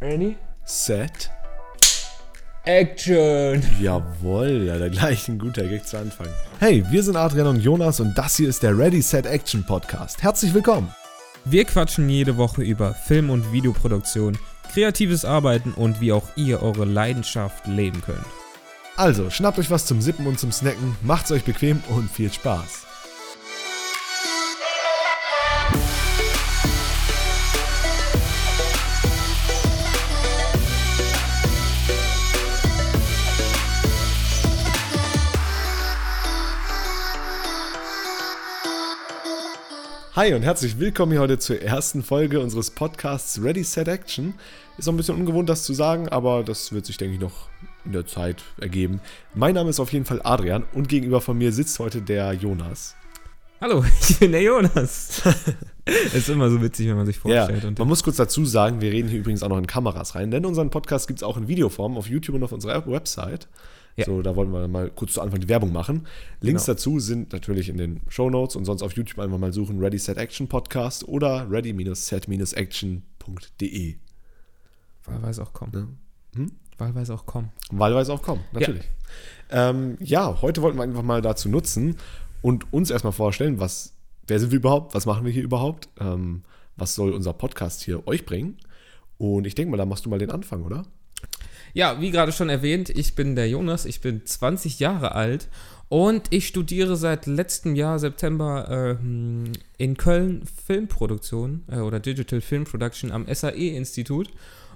Ready? Set. Action! Jawohl, ja, der gleich ein guter Gag zu Anfang. Hey, wir sind Adrian und Jonas und das hier ist der Ready Set Action Podcast. Herzlich willkommen. Wir quatschen jede Woche über Film- und Videoproduktion, kreatives Arbeiten und wie auch ihr eure Leidenschaft leben könnt. Also, schnappt euch was zum Sippen und zum Snacken, macht's euch bequem und viel Spaß. Hi und herzlich willkommen hier heute zur ersten Folge unseres Podcasts Ready Set Action. Ist noch ein bisschen ungewohnt, das zu sagen, aber das wird sich, denke ich, noch in der Zeit ergeben. Mein Name ist auf jeden Fall Adrian und gegenüber von mir sitzt heute der Jonas. Hallo, ich bin der Jonas. ist immer so witzig, wenn man sich vorstellt. Ja, man muss kurz dazu sagen, wir reden hier übrigens auch noch in Kameras rein, denn unseren Podcast gibt es auch in Videoform auf YouTube und auf unserer Website. Ja. So, da wollen wir mal kurz zu Anfang die Werbung machen. Links genau. dazu sind natürlich in den Show Notes und sonst auf YouTube einfach mal suchen Ready Set Action Podcast oder ready-set-action.de. Wahlweise auch kommen. Ja. Hm? Wahlweise auch kommen. Wahlweise auch kommen, natürlich. Ja. Ähm, ja, heute wollten wir einfach mal dazu nutzen und uns erstmal vorstellen, was, wer sind wir überhaupt, was machen wir hier überhaupt, ähm, was soll unser Podcast hier euch bringen. Und ich denke mal, da machst du mal den Anfang, oder? Ja, wie gerade schon erwähnt, ich bin der Jonas, ich bin 20 Jahre alt und ich studiere seit letztem Jahr, September, äh, in Köln Filmproduktion äh, oder Digital Film Production am SAE-Institut.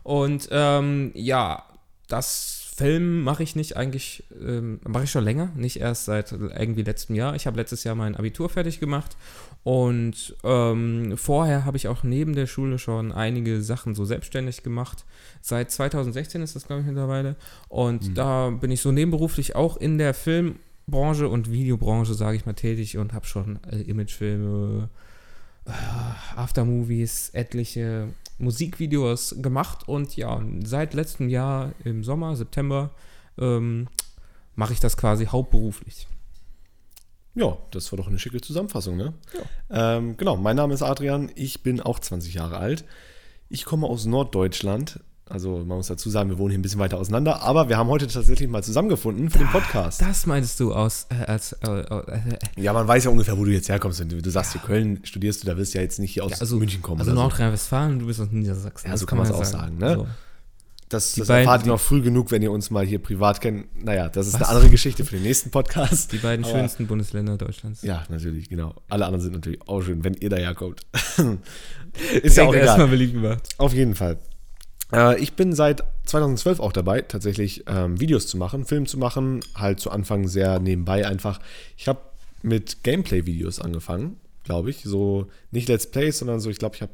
Und ähm, ja, das Film mache ich nicht eigentlich, ähm, mache ich schon länger, nicht erst seit irgendwie letztem Jahr. Ich habe letztes Jahr mein Abitur fertig gemacht und ähm, vorher habe ich auch neben der Schule schon einige Sachen so selbstständig gemacht. Seit 2016 ist das, glaube ich, mittlerweile. Und mhm. da bin ich so nebenberuflich auch in der Filmbranche und Videobranche, sage ich mal, tätig und habe schon äh, Imagefilme, äh, Aftermovies, etliche Musikvideos gemacht. Und ja, seit letztem Jahr im Sommer, September, ähm, mache ich das quasi hauptberuflich. Ja, das war doch eine schicke Zusammenfassung, ne? Ja. Ähm, genau, mein Name ist Adrian, ich bin auch 20 Jahre alt. Ich komme aus Norddeutschland. Also man muss dazu sagen, wir wohnen hier ein bisschen weiter auseinander, aber wir haben heute tatsächlich mal zusammengefunden für den Podcast. Das meinst du aus äh, als äh, äh, Ja, man weiß ja ungefähr, wo du jetzt herkommst. Wenn du, du sagst, ja. hier Köln studierst du, da wirst du ja jetzt nicht hier aus ja, also, München kommen. Also Nordrhein-Westfalen, du bist aus Niedersachsen. Ja, so kann man es auch sagen, ne? So. Das, das erfahrt ihr noch früh genug, wenn ihr uns mal hier privat kennt. Naja, das ist was? eine andere Geschichte für den nächsten Podcast. Die beiden Aber, schönsten Bundesländer Deutschlands. Ja, natürlich, genau. Alle anderen sind natürlich auch schön, wenn ihr daherkommt. ist ja auch egal. Erstmal beliebt gemacht. Auf jeden Fall. Äh, ich bin seit 2012 auch dabei, tatsächlich ähm, Videos zu machen, Film zu machen. Halt zu Anfang sehr nebenbei einfach. Ich habe mit Gameplay-Videos angefangen, glaube ich. So nicht Let's Plays, sondern so, ich glaube, ich habe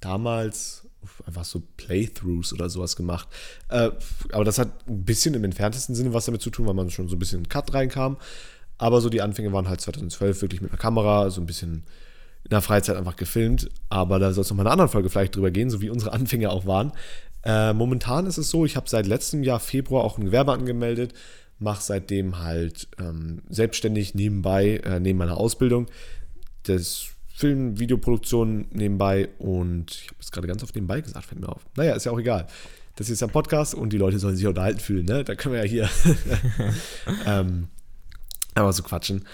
damals einfach so Playthroughs oder sowas gemacht. Äh, aber das hat ein bisschen im entferntesten Sinne was damit zu tun, weil man schon so ein bisschen Cut reinkam. Aber so die Anfänge waren halt 2012 wirklich mit einer Kamera, so ein bisschen in der Freizeit einfach gefilmt. Aber da soll es nochmal in einer anderen Folge vielleicht drüber gehen, so wie unsere Anfänge auch waren. Äh, momentan ist es so, ich habe seit letztem Jahr Februar auch ein Gewerbe angemeldet, mache seitdem halt ähm, selbstständig nebenbei, äh, neben meiner Ausbildung, das Film, Videoproduktion nebenbei und ich habe es gerade ganz auf nebenbei gesagt, fällt mir auf. Naja, ist ja auch egal. Das ist ja ein Podcast und die Leute sollen sich unterhalten fühlen, ne? Da können wir ja hier ähm, einfach so quatschen.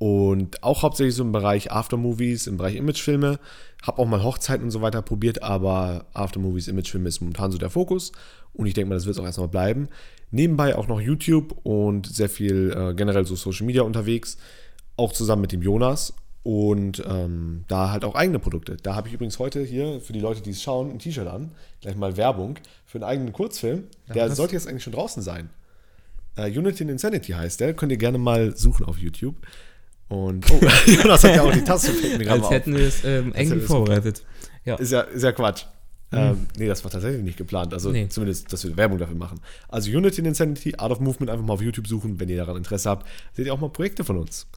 Und auch hauptsächlich so im Bereich Aftermovies, im Bereich Imagefilme. Habe auch mal Hochzeiten und so weiter probiert, aber Aftermovies, Imagefilme ist momentan so der Fokus. Und ich denke mal, das wird es auch erstmal bleiben. Nebenbei auch noch YouTube und sehr viel äh, generell so Social Media unterwegs. Auch zusammen mit dem Jonas und ähm, da halt auch eigene Produkte. Da habe ich übrigens heute hier für die Leute, die es schauen, ein T-Shirt an. Gleich mal Werbung für einen eigenen Kurzfilm. Ja, der sollte jetzt eigentlich schon draußen sein. Uh, Unity and Insanity heißt der. Könnt ihr gerne mal suchen auf YouTube. Und oh, Jonas hat ja auch die Taste Als auf. hätten wir es ähm, eng vorbereitet. Ja. Ist, ja, ist ja Quatsch. Mhm. Ähm, nee, das war tatsächlich nicht geplant. Also nee. zumindest, dass wir Werbung dafür machen. Also Unity and Insanity, Art of Movement einfach mal auf YouTube suchen. Wenn ihr daran Interesse habt, seht ihr auch mal Projekte von uns.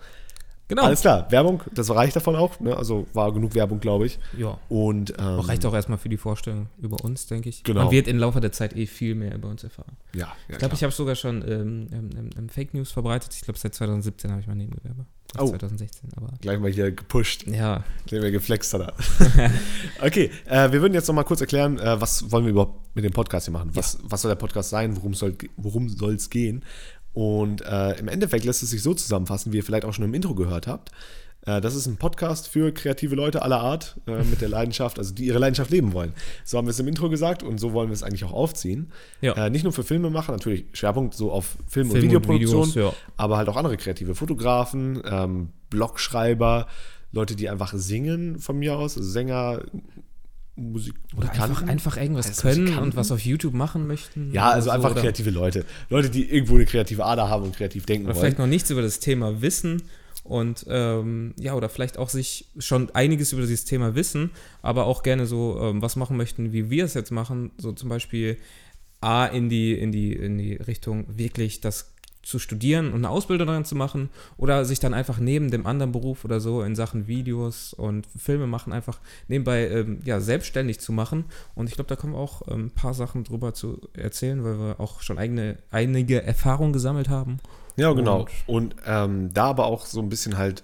Genau. Alles klar, Werbung, das reicht davon auch. Ne? Also war genug Werbung, glaube ich. Ja. Und ähm, Reicht auch erstmal für die Vorstellung über uns, denke ich. Genau. Man wird im Laufe der Zeit eh viel mehr über uns erfahren. ja, ja, Ich glaube, ich habe sogar schon ähm, ähm, ähm, Fake News verbreitet. Ich glaube, seit 2017 habe ich mein Nebengewerbe. Oh. 2016, aber. gleich mal hier gepusht, Ja, gleich mal geflext hat er. okay, äh, wir würden jetzt noch mal kurz erklären, äh, was wollen wir überhaupt mit dem Podcast hier machen? Was, was soll der Podcast sein? Worum soll es gehen? Und äh, im Endeffekt lässt es sich so zusammenfassen, wie ihr vielleicht auch schon im Intro gehört habt. Äh, das ist ein Podcast für kreative Leute aller Art äh, mit der Leidenschaft, also die ihre Leidenschaft leben wollen. So haben wir es im Intro gesagt und so wollen wir es eigentlich auch aufziehen. Ja. Äh, nicht nur für Filmemacher, natürlich Schwerpunkt so auf Film- und Film und Videoproduktion, Videos, ja. aber halt auch andere kreative Fotografen, ähm, Blogschreiber, Leute, die einfach singen von mir aus, also Sänger, Musik, Oder einfach, Musikanten. einfach irgendwas Als können Musikanten? und was auf YouTube machen möchten. Ja, also so, einfach oder, kreative Leute. Leute, die irgendwo eine kreative Ader haben und kreativ denken Oder wollen. vielleicht noch nichts über das Thema wissen und ähm, ja, oder vielleicht auch sich schon einiges über dieses Thema wissen, aber auch gerne so ähm, was machen möchten, wie wir es jetzt machen. So zum Beispiel A in die, in die, in die Richtung wirklich das zu studieren und eine Ausbildung daran zu machen oder sich dann einfach neben dem anderen Beruf oder so in Sachen Videos und Filme machen einfach nebenbei ähm, ja, selbstständig zu machen. Und ich glaube, da wir auch ähm, ein paar Sachen drüber zu erzählen, weil wir auch schon eigene, einige Erfahrungen gesammelt haben. Ja, genau. Und ähm, da aber auch so ein bisschen halt,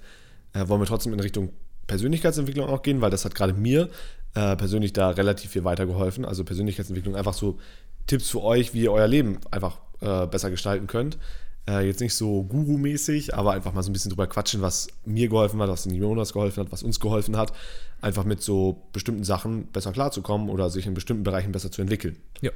äh, wollen wir trotzdem in Richtung Persönlichkeitsentwicklung auch gehen, weil das hat gerade mir äh, persönlich da relativ viel weitergeholfen. Also Persönlichkeitsentwicklung, einfach so Tipps für euch, wie ihr euer Leben einfach äh, besser gestalten könnt. Äh, jetzt nicht so Guru-mäßig, aber einfach mal so ein bisschen drüber quatschen, was mir geholfen hat, was den Jonas geholfen hat, was uns geholfen hat. Einfach mit so bestimmten Sachen besser klarzukommen oder sich in bestimmten Bereichen besser zu entwickeln. Ja.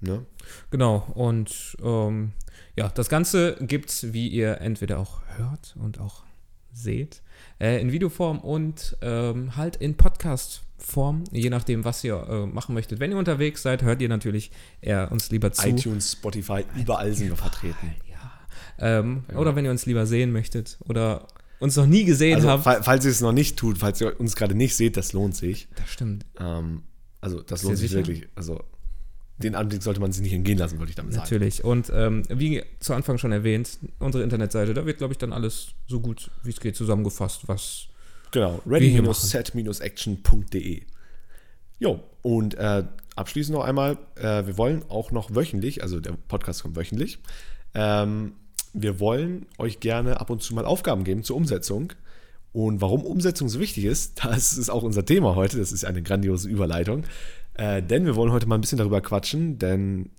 Ne? Genau, und ähm, ja, das Ganze gibt's, wie ihr entweder auch hört und auch seht, äh, in Videoform und ähm, halt in Podcast-Form, je nachdem, was ihr äh, machen möchtet. Wenn ihr unterwegs seid, hört ihr natürlich eher uns lieber zu. iTunes, Spotify, überall sind wir vertreten. Ja. Ähm, Oder wenn ihr uns lieber sehen möchtet oder uns noch nie gesehen Also, habt. fall- falls ihr es noch nicht tut, falls ihr uns gerade nicht seht, das lohnt sich. Das stimmt. Ähm, also, das Ist lohnt sich sicher? wirklich. Also, den Anblick sollte man sich nicht entgehen lassen, würde ich damit sagen. Natürlich. Und ähm, wie zu Anfang schon erwähnt, unsere Internetseite, da wird, glaube ich, dann alles so gut wie es geht zusammengefasst, was Genau, ready-set-action.de. Jo, und äh, abschließend noch einmal, äh, wir wollen auch noch wöchentlich, also der Podcast kommt wöchentlich, ähm, wir wollen euch gerne ab und zu mal Aufgaben geben zur Umsetzung. Und warum Umsetzung so wichtig ist, das ist auch unser Thema heute, das ist eine grandiose Überleitung. Äh, denn wir wollen heute mal ein bisschen darüber quatschen, denn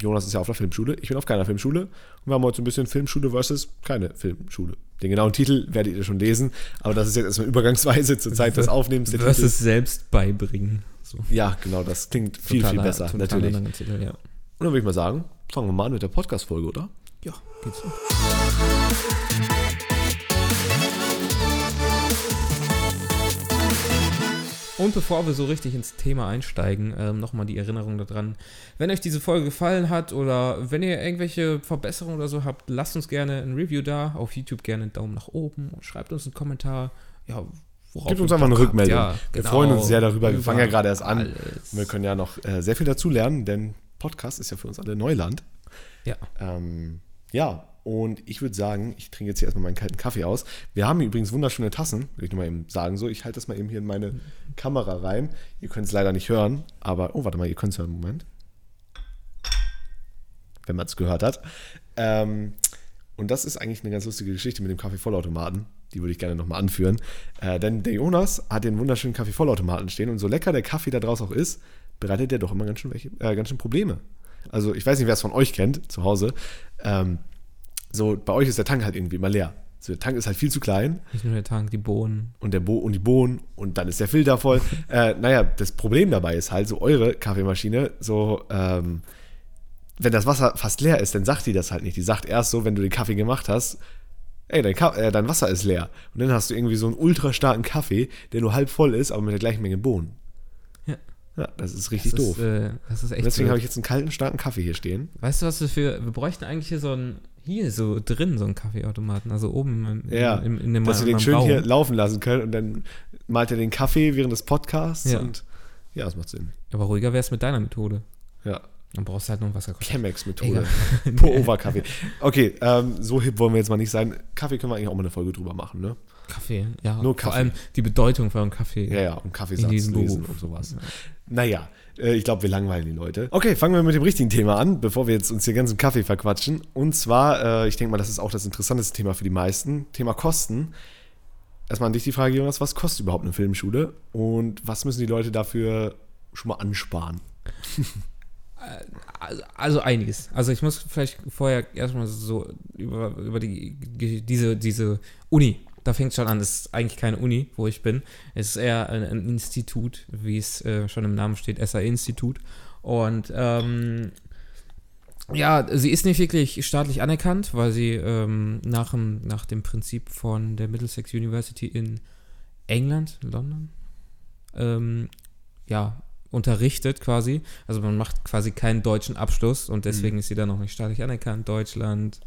Jonas ist ja auf der Filmschule, ich bin auf keiner Filmschule und wir haben heute so ein bisschen Filmschule versus keine Filmschule. Den genauen Titel werdet ihr schon lesen, aber das ist jetzt erstmal übergangsweise zur Zeit des Aufnehmens. Der Titel. versus selbst beibringen. So. Ja, genau, das klingt viel, viel Totaler- besser, totaler natürlich. Und Titel, ja. dann würde ich mal sagen, fangen wir mal an mit der Podcast-Folge, oder? Ja, geht's so. Und bevor wir so richtig ins Thema einsteigen, ähm, nochmal die Erinnerung daran. Wenn euch diese Folge gefallen hat oder wenn ihr irgendwelche Verbesserungen oder so habt, lasst uns gerne ein Review da. Auf YouTube gerne einen Daumen nach oben und schreibt uns einen Kommentar. Ja, worauf Gebt uns einfach eine habt. Rückmeldung. Ja, wir genau. freuen uns sehr darüber. Wir fangen ja gerade erst an. alles. Und wir können ja noch äh, sehr viel dazu lernen, denn Podcast ist ja für uns alle Neuland. Ja. Ähm, ja, und ich würde sagen, ich trinke jetzt hier erstmal meinen kalten Kaffee aus. Wir haben übrigens wunderschöne Tassen, will ich nur mal eben sagen. So, ich halte das mal eben hier in meine Kamera rein. Ihr könnt es leider nicht hören, aber, oh, warte mal, ihr könnt es hören, Moment. Wenn man es gehört hat. Ähm, und das ist eigentlich eine ganz lustige Geschichte mit dem Kaffee-Vollautomaten. Die würde ich gerne nochmal anführen. Äh, denn der Jonas hat den wunderschönen Kaffee-Vollautomaten stehen und so lecker der Kaffee da draus auch ist, bereitet der doch immer ganz schön, welche, äh, ganz schön Probleme. Also ich weiß nicht, wer es von euch kennt, zu Hause. Ähm, so, bei euch ist der Tank halt irgendwie immer leer. So, der Tank ist halt viel zu klein Nicht nur der Tank, die Bohnen. und, der Bo und die Bohnen und dann ist der Filter voll. äh, naja, das Problem dabei ist halt, so eure Kaffeemaschine, so, ähm, wenn das Wasser fast leer ist, dann sagt die das halt nicht. Die sagt erst so, wenn du den Kaffee gemacht hast, ey, dein, Ka äh, dein Wasser ist leer. Und dann hast du irgendwie so einen ultra starken Kaffee, der nur halb voll ist, aber mit der gleichen Menge Bohnen. Ja. Ja, das ist richtig Das doof. Ist, äh, das ist Und echt deswegen blöd. habe ich jetzt einen kalten, starken Kaffee hier stehen. Weißt du, was wir für. Wir bräuchten eigentlich hier so ein. Hier, so drin, so einen Kaffeeautomaten. Also oben im, im, Ja, im, in dem dass wir den schön Raum. hier laufen lassen können und dann malt er den Kaffee während des Podcasts Ja. und ja, das macht Sinn. Aber ruhiger wäre es mit deiner Methode. Ja. Dann brauchst du halt noch Wasser. Chemex-Methode. Pour-over-Kaffee. Okay, ähm, so hip wollen wir jetzt mal nicht sein. Kaffee können wir eigentlich auch mal eine Folge drüber machen, ne? Kaffee, ja. Nur Kaffee. Vor allem die Bedeutung von Kaffee. Ja, ja, und Kaffeesatz In lesen Beruf. und sowas. Naja, äh, ich glaube, wir langweilen die Leute. Okay, fangen wir mit dem richtigen Thema an, bevor wir jetzt uns hier ganzen Kaffee verquatschen. Und zwar, äh, ich denke mal, das ist auch das interessanteste Thema für die meisten. Thema Kosten. Erstmal an dich die Frage, Jonas, was kostet überhaupt eine Filmschule? Und was müssen die Leute dafür schon mal ansparen? Also, also einiges. Also ich muss vielleicht vorher erstmal so über, über die, diese, diese Uni. Da fängt es schon an. Das ist eigentlich keine Uni, wo ich bin. Es ist eher ein, ein Institut, wie es äh, schon im Namen steht, SA-Institut. Und ähm, ja, sie ist nicht wirklich staatlich anerkannt, weil sie ähm, nach, dem, nach dem Prinzip von der Middlesex University in England, London, ähm, ja, unterrichtet quasi. Also man macht quasi keinen deutschen Abschluss und deswegen ist sie dann noch nicht staatlich anerkannt. Deutschland,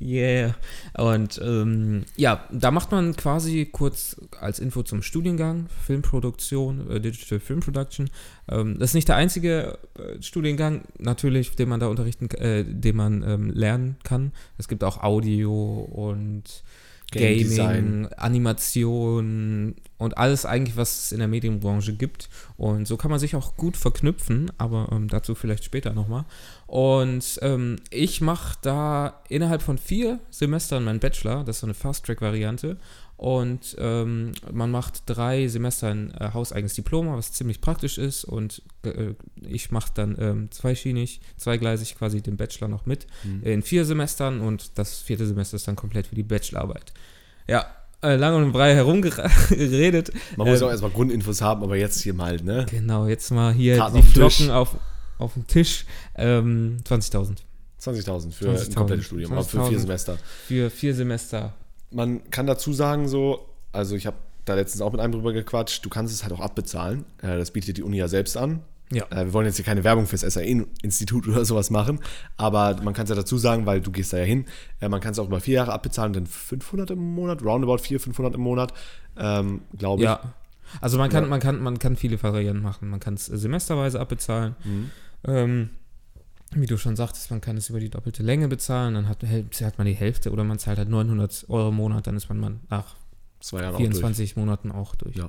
yeah. Und ähm, ja, da macht man quasi kurz als Info zum Studiengang Filmproduktion, äh, Digital Film Production. Ähm, das ist nicht der einzige äh, Studiengang, natürlich, den man da unterrichten, äh, den man ähm, lernen kann. Es gibt auch Audio und Game Gaming. Animation und alles eigentlich, was es in der Medienbranche gibt. Und so kann man sich auch gut verknüpfen, aber ähm, dazu vielleicht später nochmal. Und ähm, ich mache da innerhalb von vier Semestern meinen Bachelor, das ist so eine Fast-Track-Variante. Und ähm, man macht drei Semester ein äh, hauseigenes Diploma, was ziemlich praktisch ist. Und äh, ich mache dann ähm, zweischienig, zweigleisig quasi den Bachelor noch mit in vier Semestern. Und das vierte Semester ist dann komplett für die Bachelorarbeit. Ja, äh, lang und brei herumgeredet. Man muss Ähm, auch erstmal Grundinfos haben, aber jetzt hier mal, ne? Genau, jetzt mal hier Karten die auf Tisch. auf, auf dem Tisch. Ähm, 20.000 20.000 für ein 20.000. komplettes Studium, aber für vier 20.000. Semester. für vier Semester. Man kann dazu sagen, so, also ich habe da letztens auch mit einem drüber gequatscht, du kannst es halt auch abbezahlen. Äh, Das bietet die Uni ja selbst an. Ja. Äh, Wir wollen jetzt hier keine Werbung fürs SAE-Institut oder sowas machen, aber man kann es ja dazu sagen, weil du gehst da ja hin, äh, man kann es auch über vier Jahre abbezahlen, dann 500 im Monat, roundabout 400, 500 im Monat, ähm, glaube ich. Ja. Also man kann, Ja. man kann, man kann viele Varianten machen. Man kann es semesterweise abbezahlen. Mhm. Ähm, wie du schon sagtest, man kann es über die doppelte Länge bezahlen, dann hat, hat man die Hälfte oder man zahlt halt 900 Euro im Monat, dann ist man nach Zwei Jahre auch durch. 24 Monaten auch durch. Ja.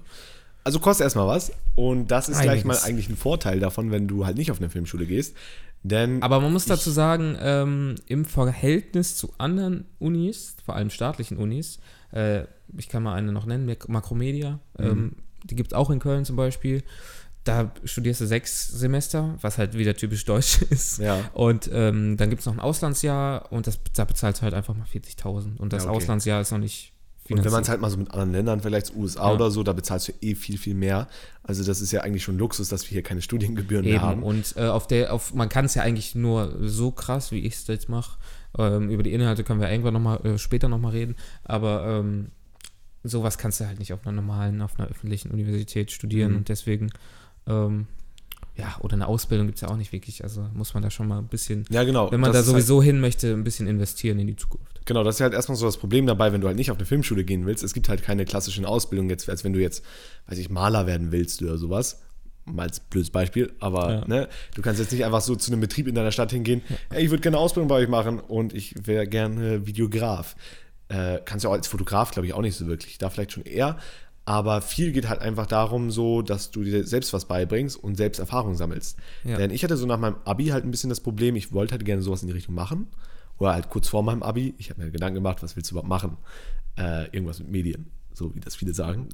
Also kostet erstmal was und das ist gleich mal eigentlich ein Vorteil davon, wenn du halt nicht auf eine Filmschule gehst, denn Aber man muss dazu sagen, ähm, im Verhältnis zu anderen Unis, vor allem staatlichen Unis, äh, ich kann mal eine noch nennen, Mak- Makromedia, Mhm. ähm, die gibt es auch in Köln zum Beispiel. Da studierst du sechs Semester, was halt wieder typisch deutsch ist. ja, Und ähm, dann gibt es noch ein Auslandsjahr und das, da bezahlst du halt einfach mal 40.000. Und das Ja, okay. Auslandsjahr ist noch nicht Und wenn man es halt mal so mit anderen Ländern vergleicht, USA Ja. oder so, da bezahlst du eh viel, viel mehr. Also das ist ja eigentlich schon Luxus, dass wir hier keine Studiengebühren mehr Eben, haben. und äh, auf der, auf, man kann es ja eigentlich nur so krass, wie ich es jetzt mache. Ähm, über die Inhalte können wir irgendwann nochmal, äh, später nochmal reden, aber ähm, sowas kannst du halt nicht auf einer normalen, auf einer öffentlichen Universität studieren Mhm. und deswegen, ähm, ja, oder eine Ausbildung gibt es ja auch nicht wirklich, also muss man da schon mal ein bisschen, Ja, genau. wenn man das da halt, sowieso hin möchte, ein bisschen investieren in die Zukunft. Genau, das ist halt erstmal so das Problem dabei, wenn du halt nicht auf eine Filmschule gehen willst. Es gibt halt keine klassischen Ausbildungen jetzt, als wenn du jetzt, weiß ich, Maler werden willst oder sowas. Mal als blödes Beispiel, aber Ja. ne, du kannst jetzt nicht einfach so zu einem Betrieb in deiner Stadt hingehen, hey, ich würde gerne eine Ausbildung bei euch machen und ich wäre gerne Videograf. Äh, kannst du auch als Fotograf, glaube ich, auch nicht so wirklich. Da vielleicht schon eher. Aber viel geht halt einfach darum, so, dass du dir selbst was beibringst und selbst Erfahrung sammelst. Ja. Denn ich hatte so nach meinem Abi halt ein bisschen das Problem, ich wollte halt gerne sowas in die Richtung machen. Oder halt kurz vor meinem Abi. Ich habe mir Gedanken gemacht, was willst du überhaupt machen? Äh, irgendwas mit Medien, so wie das viele sagen.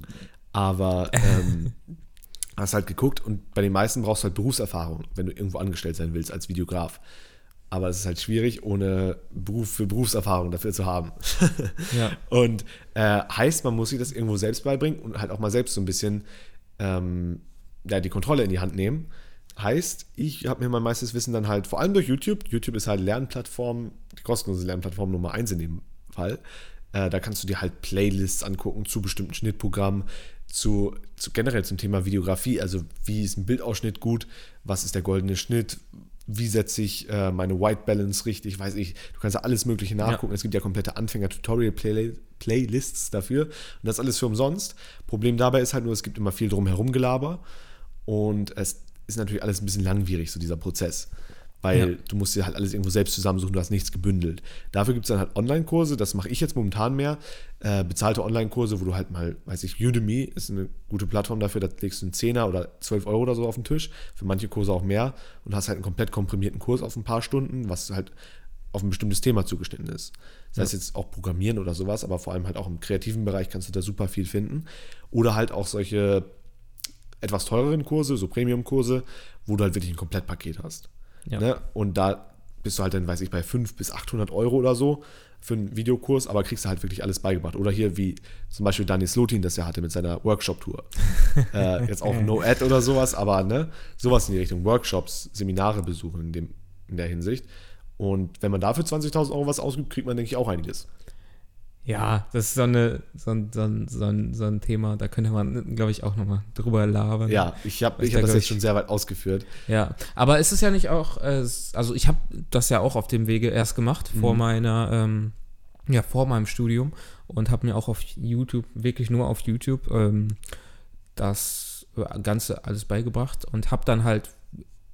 Aber ähm, hast halt geguckt und bei den meisten brauchst du halt Berufserfahrung, wenn du irgendwo angestellt sein willst als Videograf. Aber es ist halt schwierig, ohne Beruf für Berufserfahrung dafür zu haben. Ja. Und äh, heißt, man muss sich das irgendwo selbst beibringen und halt auch mal selbst so ein bisschen ähm, ja, die Kontrolle in die Hand nehmen. Heißt, ich habe mir mein meistes Wissen dann halt, vor allem durch YouTube, YouTube ist halt Lernplattform, die kostenlose Lernplattform Nummer eins in dem Fall. Äh, da kannst du dir halt Playlists angucken zu bestimmten Schnittprogrammen, zu, zu generell zum Thema Videografie, also wie ist ein Bildausschnitt gut, was ist der goldene Schnitt, wie setze ich äh, meine White Balance richtig, weiß ich. Du kannst ja alles Mögliche nachgucken. Es gibt ja komplette Anfänger-Tutorial-Playlists dafür. Und das alles für umsonst. Problem dabei ist halt nur, es gibt immer viel drumherum Gelaber. Und es ist natürlich alles ein bisschen langwierig, so dieser Prozess. Weil Ja. du musst dir halt alles irgendwo selbst zusammensuchen, du hast nichts gebündelt. Dafür gibt es dann halt Online-Kurse, das mache ich jetzt momentan mehr, äh, bezahlte Online-Kurse, wo du halt mal, weiß ich, Udemy ist eine gute Plattform dafür, da legst du einen 10er oder 12 Euro oder so auf den Tisch, für manche Kurse auch mehr und hast halt einen komplett komprimierten Kurs auf ein paar Stunden, was halt auf ein bestimmtes Thema zugeschnitten ist. Das heißt jetzt auch Programmieren oder sowas, aber vor allem halt auch im kreativen Bereich kannst du da super viel finden. Oder halt auch solche etwas teureren Kurse, so Premium-Kurse, wo du halt wirklich ein Komplettpaket hast. Ja. Ne? Und da bist du halt dann, weiß ich, bei 500 bis 800 Euro oder so für einen Videokurs, aber kriegst du halt wirklich alles beigebracht. Oder hier wie zum Beispiel Daniel Slotin das ja hatte mit seiner Workshop-Tour. äh, jetzt auch No-Ad oder sowas, aber ne, sowas in die Richtung. Workshops, Seminare besuchen in, dem, in der Hinsicht. Und wenn man dafür 20.000 Euro was ausgibt, kriegt man, denke ich, auch einiges. Ja, das ist so, eine, so, ein, so, ein, so, ein, so ein Thema, da könnte man, glaube ich, auch nochmal drüber labern. Ja, ich habe Ich hab das jetzt schon sehr weit ausgeführt. Ja, aber ist es ja nicht auch, äh, also ich habe das ja auch auf dem Wege erst gemacht, vor meiner, ähm, ja, vor meinem Studium und habe mir auch auf YouTube, wirklich nur auf YouTube, ähm, das äh, Ganze alles beigebracht und habe dann halt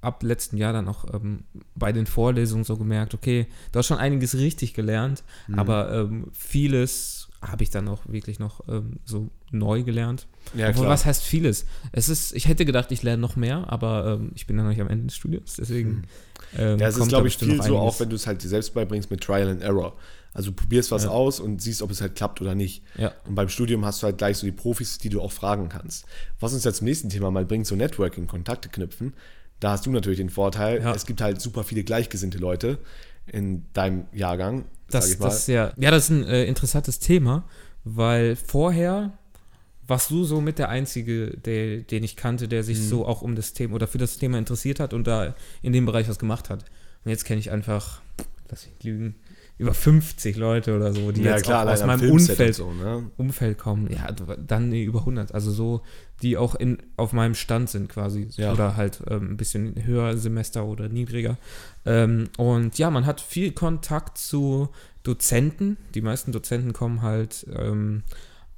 ab letzten Jahr dann auch ähm, bei den Vorlesungen so gemerkt, okay, du hast schon einiges richtig gelernt, Mhm. aber ähm, vieles habe ich dann auch wirklich noch ähm, so neu gelernt. Ja, Obwohl, klar. was heißt vieles? Es ist, ich hätte gedacht, ich lerne noch mehr, aber ähm, ich bin ja noch nicht am Ende des Studiums, deswegen. Ähm, Ja, es ist, glaube ich, viel so, auch wenn du es halt dir selbst beibringst mit Trial and Error. Also du probierst was Ja. aus und siehst, ob es halt klappt oder nicht. Ja. Und beim Studium hast du halt gleich so die Profis, die du auch fragen kannst. Was uns jetzt zum nächsten Thema mal bringt, so Networking, Kontakte knüpfen. Da hast du natürlich den Vorteil, Ja. es gibt halt super viele gleichgesinnte Leute in deinem Jahrgang, Das, das, ist ja, ja, das ist ein äh, interessantes Thema, weil vorher warst du so mit der Einzige, der, den ich kannte, der Mhm. sich so auch um das Thema oder für das Thema interessiert hat und da in dem Bereich was gemacht hat. Und jetzt kenne ich einfach, lass mich lügen, über 50 Leute oder so, die ja, jetzt klar, aus meinem Umfeld so, ne? Umfeld kommen, ja, dann über 100. Also so, die auch in, auf meinem Stand sind quasi. Ja. Oder halt ähm, ein bisschen höher Semester oder niedriger. Ähm, und ja, man hat viel Kontakt zu Dozenten. Die meisten Dozenten kommen halt ähm,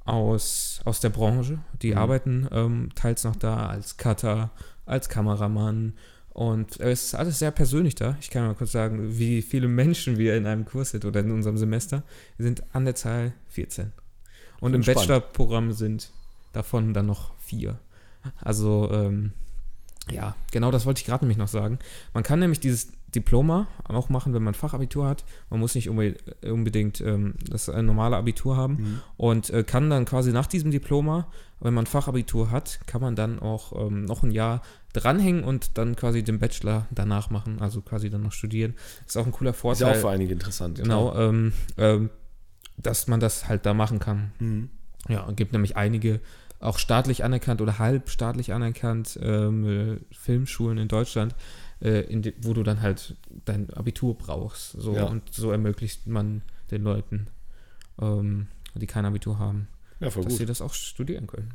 aus, aus der Branche. Die Mhm. arbeiten ähm, teils noch da als Cutter, als Kameramann. Und es ist alles sehr persönlich da. Ich kann mal kurz sagen, wie viele Menschen wir in einem Kurs sind oder in unserem Semester. Wir sind an der Zahl 14. Und im. Bachelorprogramm sind davon dann noch vier. Also, ähm, ja, genau das wollte ich gerade nämlich noch sagen. Man kann nämlich dieses Diploma auch machen, wenn man Fachabitur hat. Man muss nicht unbe unbedingt ähm, das äh, normale Abitur haben Mhm. und äh, kann dann quasi nach diesem Diploma, wenn man Fachabitur hat, kann man dann auch ähm, noch ein Jahr dranhängen und dann quasi den Bachelor danach machen, also quasi dann noch studieren. Ist auch ein cooler Ist ja Vorteil. auch für einige interessant. Genau, ähm, ähm, dass man das halt da machen kann. Mhm. Ja, gibt nämlich einige auch staatlich anerkannt oder halb staatlich anerkannt ähm, äh, Filmschulen in Deutschland, äh, in de, wo du dann halt dein Abitur brauchst. So, Ja. Und so ermöglicht man den Leuten, ähm, die kein Abitur haben, Ja, dass gut. sie das auch studieren können.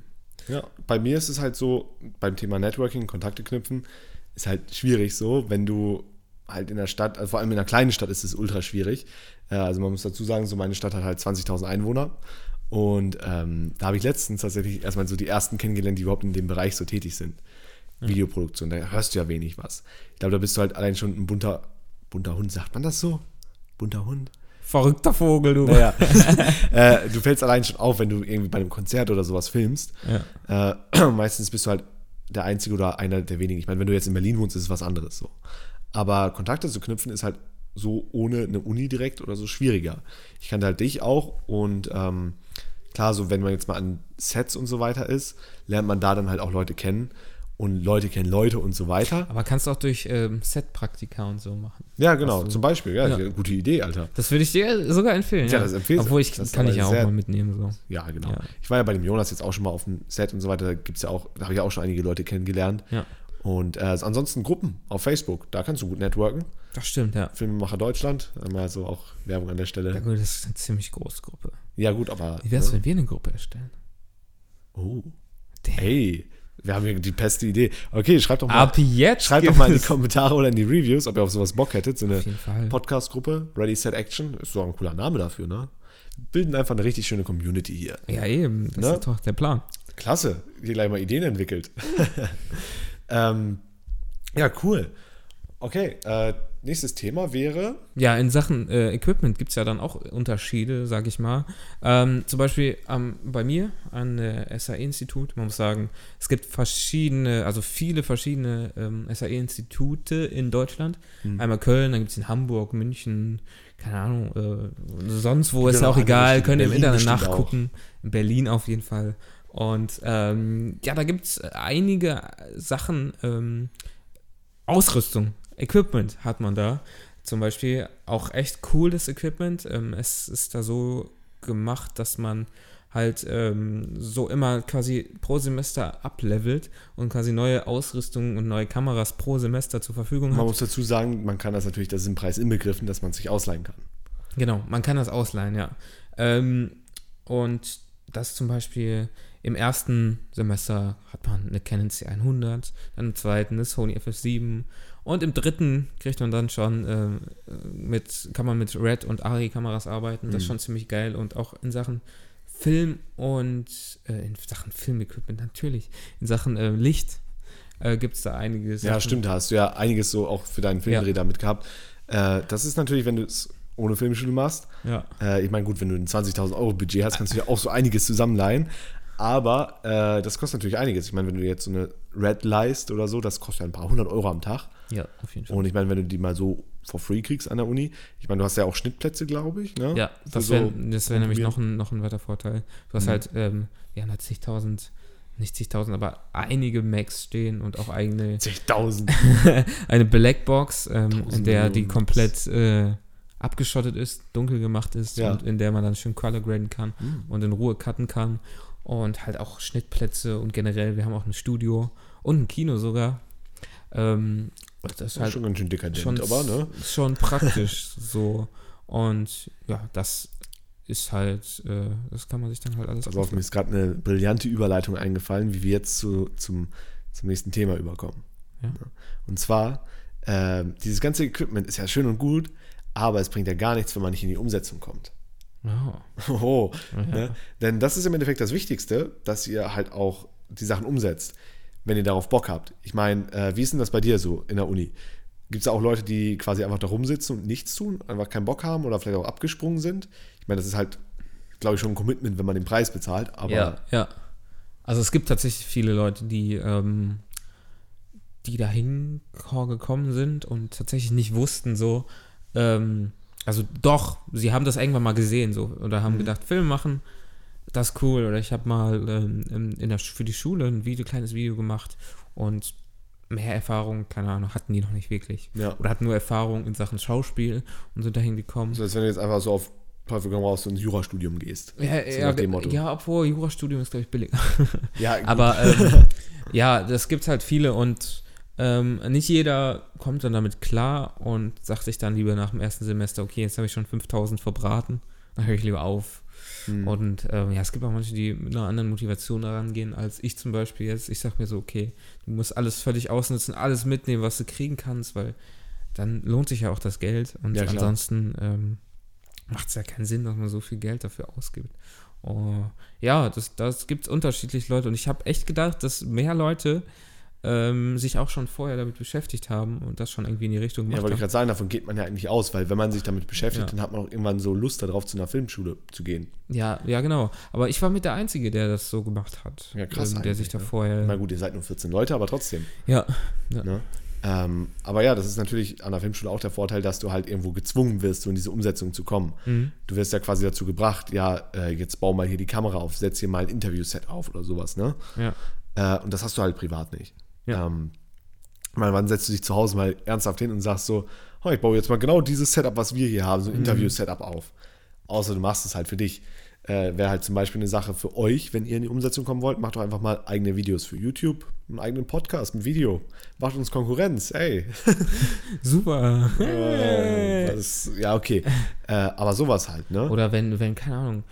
Ja, bei mir ist es halt so, beim Thema Networking, Kontakte knüpfen, ist halt schwierig so, wenn du halt in der Stadt, also vor allem in einer kleinen Stadt ist es ultra schwierig. Äh, Also man muss dazu sagen, so meine Stadt hat halt 20.000 Einwohner und ähm, da habe ich letztens tatsächlich erstmal so die ersten kennengelernt, die überhaupt in dem Bereich so tätig sind. Videoproduktion, da hörst du ja wenig was. Ich glaube, da bist du halt allein schon ein bunter, bunter Hund, sagt man das so? Bunter Hund? Verrückter Vogel, du. Naja, äh, du fällst allein schon auf, wenn du irgendwie bei einem Konzert oder sowas filmst. Ja. Äh, meistens bist du halt der Einzige oder einer der wenigen. Ich meine, wenn du jetzt in Berlin wohnst, ist es was anderes so. Aber Kontakte zu knüpfen ist halt so ohne eine Uni direkt oder so schwieriger. Ich kannte halt dich auch und ähm, klar, so wenn man jetzt mal an Sets und so weiter ist, lernt man da dann halt auch Leute kennen und Leute kennen Leute und so weiter. Aber kannst du auch durch ähm, Set-Praktika und so machen. Ja, genau, zum Beispiel. Ja, Ja. gute Idee, Alter. Das würde ich dir sogar empfehlen. Ja, das empfehlst du. Obwohl ich Das kann ich ja auch mal mitnehmen. So. Ja, genau. Ja. Ich war ja bei dem Jonas jetzt auch schon mal auf dem Set und so weiter. Da gibt's ja auch, da habe ich auch schon einige Leute kennengelernt. Ja. Und äh, ansonsten Gruppen auf Facebook, da kannst du gut networken. Das stimmt, ja. Filmemacher Deutschland, einmal so auch Werbung an der Ja, Stelle. gut, das ist eine ziemlich große Gruppe. Ja, gut, aber. Wie wär's, ne? wenn wir eine Gruppe erstellen? Oh. Damn. Hey, wir haben hier die beste Idee. Okay, schreibt doch mal, Ab jetzt schreibt doch mal in die Kommentare oder in die Reviews, ob ihr auf sowas Bock hättet. So eine. Podcast-Gruppe, Ready Set Action, ist so ein cooler Name dafür, ne? Bilden einfach eine richtig schöne Community hier. Ja, eben. Das Ne? ist doch der Plan. Klasse, hier gleich mal Ideen entwickelt. ähm, ja, cool. Okay, äh, nächstes Thema wäre. Ja, in Sachen äh, Equipment gibt es ja dann auch Unterschiede, sag ich mal. Ähm, zum Beispiel ähm, bei mir an äh, SAE-Institut, man muss sagen, es gibt verschiedene, also viele verschiedene ähm, SAE-Institute in Deutschland. Mhm. Einmal Köln, dann gibt es in Hamburg, München, keine Ahnung, äh, sonst wo Gibt ist ja auch egal, könnt ihr im Internet nachgucken. In Berlin auf jeden Fall. Und ähm, ja, da gibt es einige Sachen, ähm, Ausrüstung, Equipment hat man da. Zum Beispiel auch echt cooles Equipment. Ähm, es ist da so gemacht, dass man halt ähm, so immer quasi pro Semester ablevelt und quasi neue Ausrüstung und neue Kameras pro Semester zur Verfügung Man hat. muss dazu sagen, man kann das natürlich, das ist im Preis inbegriffen, dass man sich ausleihen kann. Genau, man kann das ausleihen, ja. Ähm, und das zum Beispiel im ersten Semester hat man eine Canon C100, dann im zweiten eine Sony FF7 und im dritten kriegt man dann schon ähm, mit, kann man mit Red und Ari Kameras arbeiten. Das ist Mhm. schon ziemlich geil und auch in Sachen Film und äh, in Sachen Filmequipment natürlich, in Sachen äh, Licht äh, gibt es da einige Sachen. Ja, stimmt, da hast du ja einiges so auch für deinen Filmdreh Ja. damit gehabt. Äh, das ist natürlich, wenn du es ohne Filmschule machst. Ja. Äh, ich meine, gut, wenn du ein 20.000 Euro Budget hast, kannst du ja auch so einiges zusammenleihen. Aber äh, das kostet natürlich einiges. Ich meine, wenn du jetzt so eine Red leist oder so, das kostet ja ein paar hundert Euro am Tag. ja, auf jeden Fall. Und ich meine, wenn du die mal so for free kriegst an der Uni, ich meine, du hast ja auch Schnittplätze, glaube ich. Ne? Ja, das so wäre das wär nämlich noch ein, noch ein weiter Vorteil. Du hast Mhm. halt ähm, ja, 90.000, nicht zigtausend, aber einige Macs stehen und auch eigene, 60.000. eine Blackbox, ähm, in der die komplett äh, abgeschottet ist, dunkel gemacht ist Ja. und in der man dann schön color graden kann Hm. und in Ruhe cutten kann. Und halt auch Schnittplätze und generell, wir haben auch ein Studio und ein Kino sogar. Ähm, das ist halt schon ganz schön dekadent, schon, aber ne? schon praktisch so. Und ja, das ist halt, äh, das kann man sich dann halt alles Pass auf, mir ist gerade eine brillante Überleitung eingefallen, wie wir jetzt zu, zum, zum nächsten Thema überkommen. Ja. Und zwar, ähm, dieses ganze Equipment ist ja schön und gut, aber es bringt ja gar nichts, wenn man nicht in die Umsetzung kommt. Ja. Oh, Ja. ne? Denn das ist im Endeffekt das Wichtigste, dass ihr halt auch die Sachen umsetzt, wenn ihr darauf Bock habt. Ich meine, äh, wie ist denn das bei dir so in der Uni? Gibt es da auch Leute, die quasi einfach da rumsitzen und nichts tun, einfach keinen Bock haben oder vielleicht auch abgesprungen sind? Ich meine, das ist halt, glaube ich, schon ein Commitment, wenn man den Preis bezahlt, aber ja, ja. Also es gibt tatsächlich viele Leute, die, ähm, die dahin gekommen sind und tatsächlich nicht wussten, so, ähm, also doch, sie haben das irgendwann mal gesehen, so, oder haben Mhm. gedacht, Film machen, das ist cool. Oder ich habe mal ähm, in der, für die Schule ein Video, kleines Video gemacht und mehr Erfahrung, keine Ahnung, hatten die noch nicht wirklich. ja. Oder hatten nur Erfahrung in Sachen Schauspiel und sind dahin gekommen. So, als wenn du jetzt einfach so auf Teufel komm raus ins Jurastudium gehst. Ja, So ja, nach dem Motto. ja, obwohl Jurastudium ist, glaube ich, billiger. Ja, gut. Aber ähm, ja, das gibt halt viele und ähm, nicht jeder kommt dann damit klar und sagt sich dann lieber nach dem ersten Semester, okay, jetzt habe ich schon 5000 verbraten, dann höre ich lieber auf. Hm. Und ähm, ja, es gibt auch manche, die mit einer anderen Motivation daran gehen, als ich zum Beispiel jetzt. Ich sage mir so, okay, du musst alles völlig ausnutzen, alles mitnehmen, was du kriegen kannst, weil dann lohnt sich ja auch das Geld. Und Ja, ansonsten ähm, macht es ja keinen Sinn, dass man so viel Geld dafür ausgibt. Oh, ja, das, das gibt es unterschiedlich Leute. Und ich habe echt gedacht, dass mehr Leute ähm, sich auch schon vorher damit beschäftigt haben und das schon irgendwie in die Richtung Ja, gemacht wollte ich haben. gerade sagen, davon geht man ja eigentlich aus, weil wenn man sich damit beschäftigt, Ja. dann hat man auch irgendwann so Lust darauf, zu einer Filmschule zu gehen. Ja, ja, genau. Aber ich war mit der Einzige, der das so gemacht hat. Ja, krass ähm, der sich da ne? vorher. Na gut, ihr seid nur 14 Leute, aber trotzdem. Ja, Ne? Ähm, aber ja, das ist natürlich an der Filmschule auch der Vorteil, dass du halt irgendwo gezwungen wirst, so in diese Umsetzung zu kommen. Mhm. Du wirst ja quasi dazu gebracht, ja, äh, jetzt bau mal hier die Kamera auf, setz hier mal ein Interviewset auf oder sowas, ne? ja. Äh, und das hast du halt privat nicht. Ja. Ähm, mal, wann setzt du dich zu Hause mal ernsthaft hin und sagst so, oh, ich baue jetzt mal genau dieses Setup, was wir hier haben, so ein Mhm. Interview-Setup auf. Außer du machst es halt für dich. Äh, Wäre halt zum Beispiel eine Sache für euch, wenn ihr in die Umsetzung kommen wollt, macht doch einfach mal eigene Videos für YouTube, einen eigenen Podcast, ein Video. Macht uns Konkurrenz, ey. Super. Äh, das, ja, okay. Äh, aber sowas halt, ne? Oder wenn, wenn, keine Ahnung,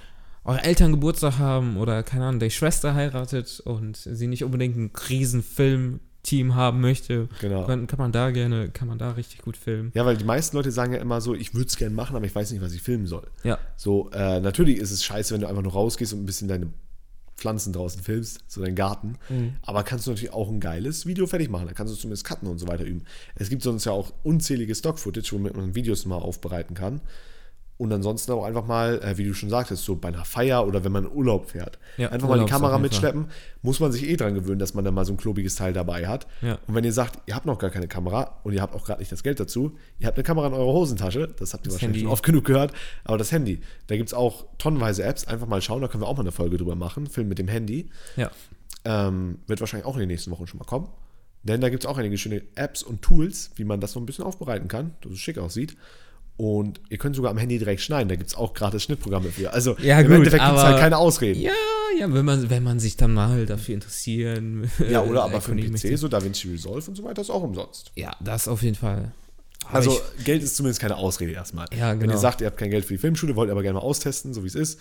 eure Eltern Geburtstag haben oder, keine Ahnung, die Schwester heiratet und sie nicht unbedingt ein riesen Filmteam haben möchte, Genau. dann kann man da gerne, kann man da richtig gut filmen. Ja, weil die meisten Leute sagen ja immer so, ich würde es gerne machen, aber ich weiß nicht, was ich filmen soll. Ja. So, äh, natürlich ist es scheiße, wenn du einfach nur rausgehst und ein bisschen deine Pflanzen draußen filmst, so deinen Garten. Mhm. Aber kannst du natürlich auch ein geiles Video fertig machen. Da kannst du zumindest cutten und so weiter üben. Es gibt sonst ja auch unzählige Stock-Footage, womit man Videos mal aufbereiten kann. Und ansonsten auch einfach mal, äh, wie du schon sagtest, so bei einer Feier oder wenn man in Urlaub fährt. Ja, einfach mal die Kamera mitschleppen. Muss man sich eh dran gewöhnen, dass man dann mal so ein klobiges Teil dabei hat. Ja. Und wenn ihr sagt, ihr habt noch gar keine Kamera und ihr habt auch gerade nicht das Geld dazu, ihr habt eine Kamera in eurer Hosentasche, das habt ihr Das wahrscheinlich Handy. schon oft genug gehört, aber das Handy, da gibt es auch tonnenweise Apps, einfach mal schauen, da können wir auch mal eine Folge drüber machen, Film mit dem Handy. Ja. Ähm, wird wahrscheinlich auch in den nächsten Wochen schon mal kommen. Denn da gibt es auch einige schöne Apps und Tools, wie man das so ein bisschen aufbereiten kann, dass es schick aussieht. Und ihr könnt sogar am Handy direkt schneiden. Da gibt es auch gratis Schnittprogramme für. Also Ja, im gut, Endeffekt gibt es halt keine Ausreden. Ja, ja, wenn man, wenn man sich dann mal dafür interessieren. Ja, oder aber für den PC, so DaVinci Resolve und so weiter, ist auch umsonst. Ja, das auf jeden Fall. Aber Also ich, Geld ist zumindest keine Ausrede erstmal. Ja, Wenn genau. ihr sagt, ihr habt kein Geld für die Filmschule, wollt aber gerne mal austesten, so wie es ist,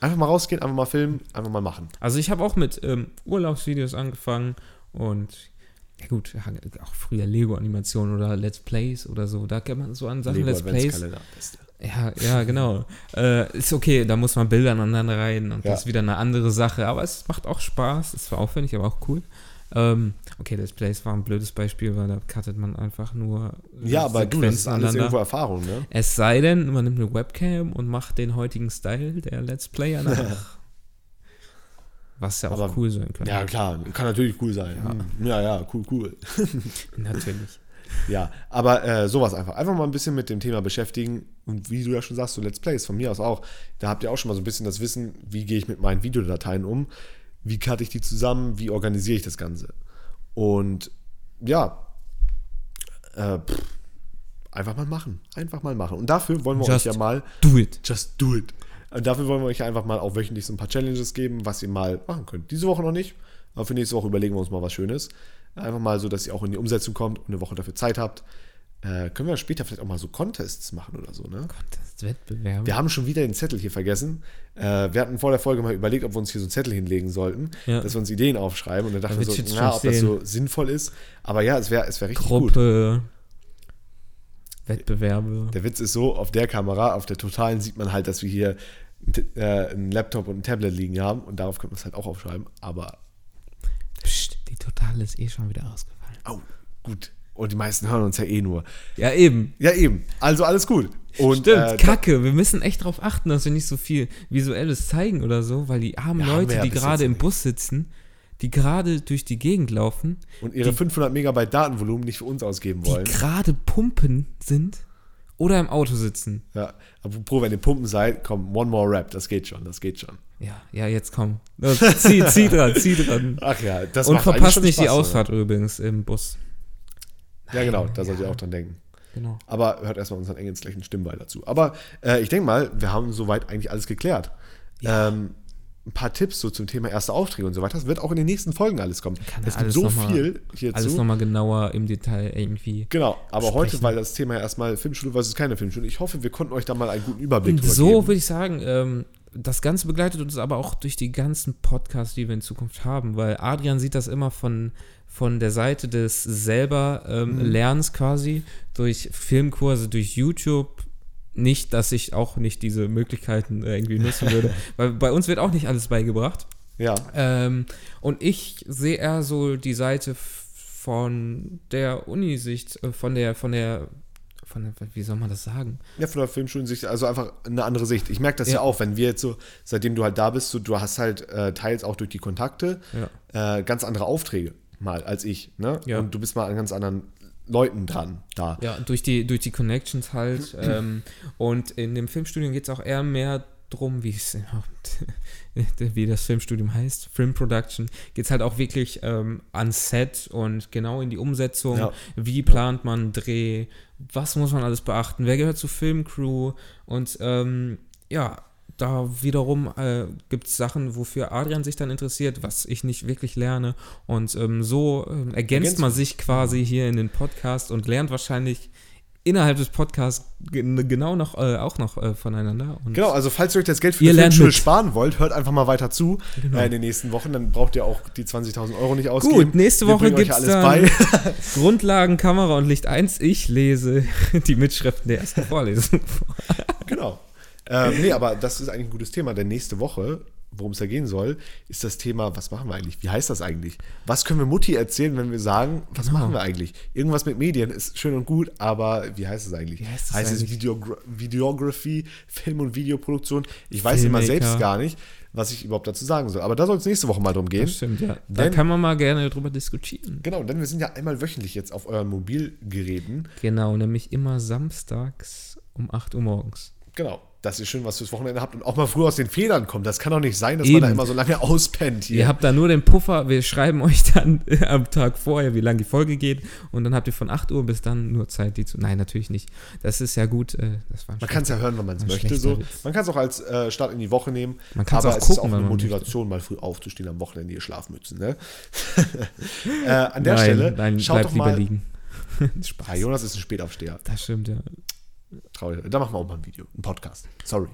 einfach mal rausgehen, einfach mal filmen, einfach mal machen. also ich habe auch mit ähm, Urlaubsvideos angefangen und ja gut, auch früher Lego-Animationen oder Let's Plays oder so. Da kann man so an Sachen Lego Let's Plays. Ja, ja, genau. äh, ist okay, da muss man Bilder aneinander rein und Ja. das ist wieder eine andere Sache. Aber es macht auch Spaß. Es war aufwendig, aber auch cool. Ähm, okay, Let's Plays war ein blödes Beispiel, weil da cuttet man einfach nur. äh, Ja, aber du, das ist alles irgendwo Erfahrung, ne? Es sei denn, man nimmt eine Webcam und macht den heutigen Style der Let's Player nach. Was ja auch Aber- cool sein könnte. Ja, klar, kann natürlich cool sein. Hm, Ja, ja, cool, cool. Natürlich. Ja, aber äh, sowas einfach. Einfach mal ein bisschen mit dem Thema beschäftigen. Und wie du ja schon sagst, so Let's Plays von mir aus auch. Da habt ihr auch schon mal so ein bisschen das Wissen, wie gehe ich mit meinen Videodateien um, wie cutte ich die zusammen, wie organisiere ich das Ganze. Und ja, äh, pff, einfach mal machen. Einfach mal machen. Und dafür wollen wir Just euch ja mal Do it. Just do it. Und dafür wollen wir euch einfach mal auch wöchentlich so ein paar Challenges geben, was ihr mal machen könnt. Diese Woche noch nicht, aber für nächste Woche überlegen wir uns mal was Schönes. Einfach mal so, dass ihr auch in die Umsetzung kommt und eine Woche dafür Zeit habt. Äh, können wir später vielleicht auch mal so Contests machen oder so, ne? Contest-Wettbewerb. Wir haben schon wieder den Zettel hier vergessen. Äh, wir hatten vor der Folge mal überlegt, ob wir uns hier so einen Zettel hinlegen sollten, Ja. dass wir uns Ideen aufschreiben. Und dann dachten wir so, na, ob das so sinnvoll ist. Aber ja, es wäre es wär richtig gut. Gruppe. Wettbewerbe. Der Witz ist so, auf der Kamera, auf der totalen sieht man halt, dass wir hier äh, einen Laptop und ein Tablet liegen haben und darauf können wir es halt auch aufschreiben. Aber, Psst, die Totale ist eh schon wieder ausgefallen. au, gut. Und die meisten hören uns ja eh nur. Ja, eben. Ja, eben. Also alles gut. Und, Stimmt, äh, kacke. Wir müssen echt darauf achten, dass wir nicht so viel Visuelles zeigen oder so, weil die armen Ja, Leute, ja die gerade im. Bus sitzen, die gerade durch die Gegend laufen, und ihre 500 Megabyte Datenvolumen nicht für uns ausgeben die wollen. gerade pumpen sind oder im Auto sitzen. Ja, apropos, wenn ihr Pumpen seid, komm, one more rap, das geht schon, das geht schon. Ja, ja, jetzt komm. Zieh, zieh dran, zieh dran. Ach ja, das Und macht verpasst schon nicht die Spaß, Ausfahrt übrigens im Bus. Oder? Ja, genau, da solltet ihr auch dran denken. Genau. Aber hört erstmal unseren engelsgleichen Stimmball dazu. Aber äh, ich denke mal, wir haben soweit eigentlich alles geklärt. Ähm, ein paar Tipps so zum Thema erste Aufträge und so weiter. Das wird auch in den nächsten Folgen alles kommen. Kann es gibt so noch mal- viel hierzu. Alles nochmal genauer im Detail irgendwie. Genau, aber heute, sprechen. weil das Thema erstmal Filmschule versus keine Filmschule, ich hoffe, wir konnten euch da mal einen guten Überblick Und so geben. würde ich sagen, ähm, das Ganze begleitet uns aber auch durch die ganzen Podcasts, die wir in Zukunft haben, weil Adrian sieht das immer von, von der Seite des selber ähm, Mhm. Lernens quasi, durch Filmkurse, durch YouTube. Nicht, dass ich auch nicht diese Möglichkeiten äh, irgendwie nutzen würde, weil bei uns wird auch nicht alles beigebracht. Ja, Ähm, und ich sehe eher so die Seite von der Uni-Sicht, äh, von der, von der, von der, wie soll man das sagen? ja, von der Filmschulensicht, also einfach eine andere Sicht. Ich merke das ja. Ja. auch, wenn wir jetzt so, seitdem du halt da bist, so, du hast halt äh, teils auch durch die Kontakte äh, ganz andere Aufträge mal als ich. Ne? Ja. Und du bist mal an ganz anderen Leuten dran da. Ja, durch die, durch die Connections halt. ähm, und in dem Filmstudium geht es auch eher mehr drum, wie es wie das Filmstudium heißt, Film Production, geht es halt auch wirklich ähm, an Set und genau in die Umsetzung. Ja. Wie plant man einen Dreh? Was muss man alles beachten? Wer gehört zur Filmcrew? Und ähm, ja, da wiederum äh, gibt es Sachen, wofür Adrian sich dann interessiert, was ich nicht wirklich lerne. Und ähm, so ähm, ergänzt Ergänzt man sich quasi hier in den Podcast und lernt wahrscheinlich innerhalb des Podcasts gen- genau noch äh, auch noch äh, voneinander. Und Genau, also falls ihr euch das Geld für die Filmschule mit. sparen wollt, hört einfach mal weiter zu Genau. äh, in den nächsten Wochen. Dann braucht ihr auch die 20.000 Euro nicht ausgeben. Gut, nächste Woche gibt es alles dann bei. Grundlagen, Kamera und Licht 1. Ich lese die Mitschriften der ersten Vorlesung vor. Genau. Ähm, nee, aber das ist eigentlich ein gutes Thema, denn nächste Woche worum es da gehen soll, ist das Thema, was machen wir eigentlich? Wie heißt das eigentlich? Was können wir Mutti erzählen, wenn wir sagen, was Genau. machen wir eigentlich? Irgendwas mit Medien ist schön und gut, aber wie heißt es eigentlich? Wie heißt heißt es eigentlich? Videogra Videography, Film- und Videoproduktion? Ich weiß immer selbst gar nicht, was ich überhaupt dazu sagen soll. Aber da soll es nächste Woche mal drum gehen. Das stimmt, ja. Da Denn- kann man mal gerne drüber diskutieren. Genau, denn wir sind ja einmal wöchentlich jetzt auf euren Mobilgeräten. Genau, nämlich immer samstags um 8 Uhr morgens. Genau, dass ihr schön was fürs Wochenende habt und auch mal früh aus den Federn kommt. Das kann doch nicht sein, dass man Eben. da immer so lange auspennt hier. Ihr habt da nur den Puffer, wir schreiben euch dann am Tag vorher, wie lange die Folge geht und dann habt ihr von 8 Uhr bis dann nur Zeit, die zu... Nein, natürlich nicht. Das ist ja gut. Äh, das war ein Man kann es ja hören, wenn man es möchte. So. Man kann es auch als äh, Start in die Woche nehmen. Man kann's aber auch es gucken, ist auch eine man Motivation, mal früh aufzustehen am Wochenende, ihr Schlafmützen. Ne? äh, an der nein, Stelle, nein, schaut doch lieber mal. liegen. Ja, Spaß. Jonas ist ein Spätaufsteher. Das stimmt, ja. Traurig. Da machen wir auch mal ein Video, ein Podcast. Sorry.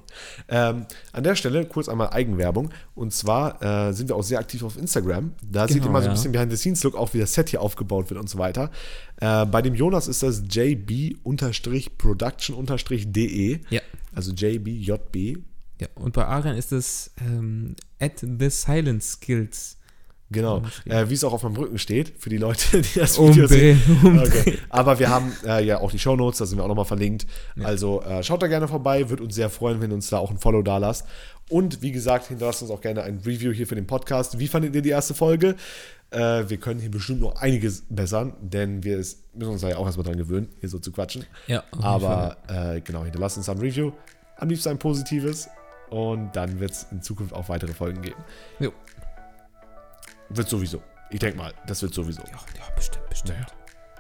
Ähm, an der Stelle kurz einmal Eigenwerbung. Und zwar äh, sind wir auch sehr aktiv auf Instagram. Da seht ihr Genau, mal so ein ja. bisschen Behind-the-Scenes-Look, auch wie das Set hier aufgebaut wird und so weiter. Äh, bei dem Jonas ist das jb-production-de. Ja. Also jbjb. ja. Und bei Arian ist es ähm, at the silent skills. Genau. Äh, wie es auch auf meinem Rücken steht, für die Leute, die das Video sehen. Umdrehen. Okay. Aber wir haben äh, ja auch die Shownotes, da sind wir auch nochmal verlinkt. Also äh, schaut da gerne vorbei, würde uns sehr freuen, wenn ihr uns da auch ein Follow da lasst. Und wie gesagt, hinterlasst uns auch gerne ein Review hier für den Podcast. Wie fandet ihr die erste Folge? Äh, wir können hier bestimmt noch einiges bessern, denn wir müssen uns da ja auch erstmal dran gewöhnen, hier so zu quatschen. Ja. Aber äh, genau, hinterlasst uns ein Review. Am liebsten ein positives. Und dann wird es in Zukunft auch weitere Folgen geben. Jo. Wird sowieso. Ich denke mal, das wird sowieso. Ja, ja, bestimmt, bestimmt. Naja.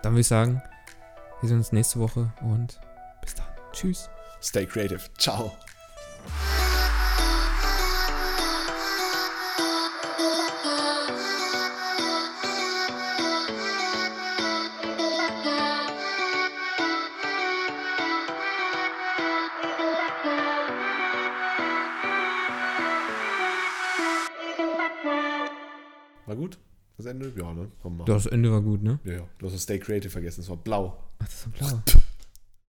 Dann würde ich sagen, wir sehen uns nächste Woche und bis dann. Tschüss. Stay creative. Ciao. Komm mal. Das Ende war gut, ne? Ja, ja. Du hast das Stay Creative vergessen. Es war blau. Ach, das ist so blau.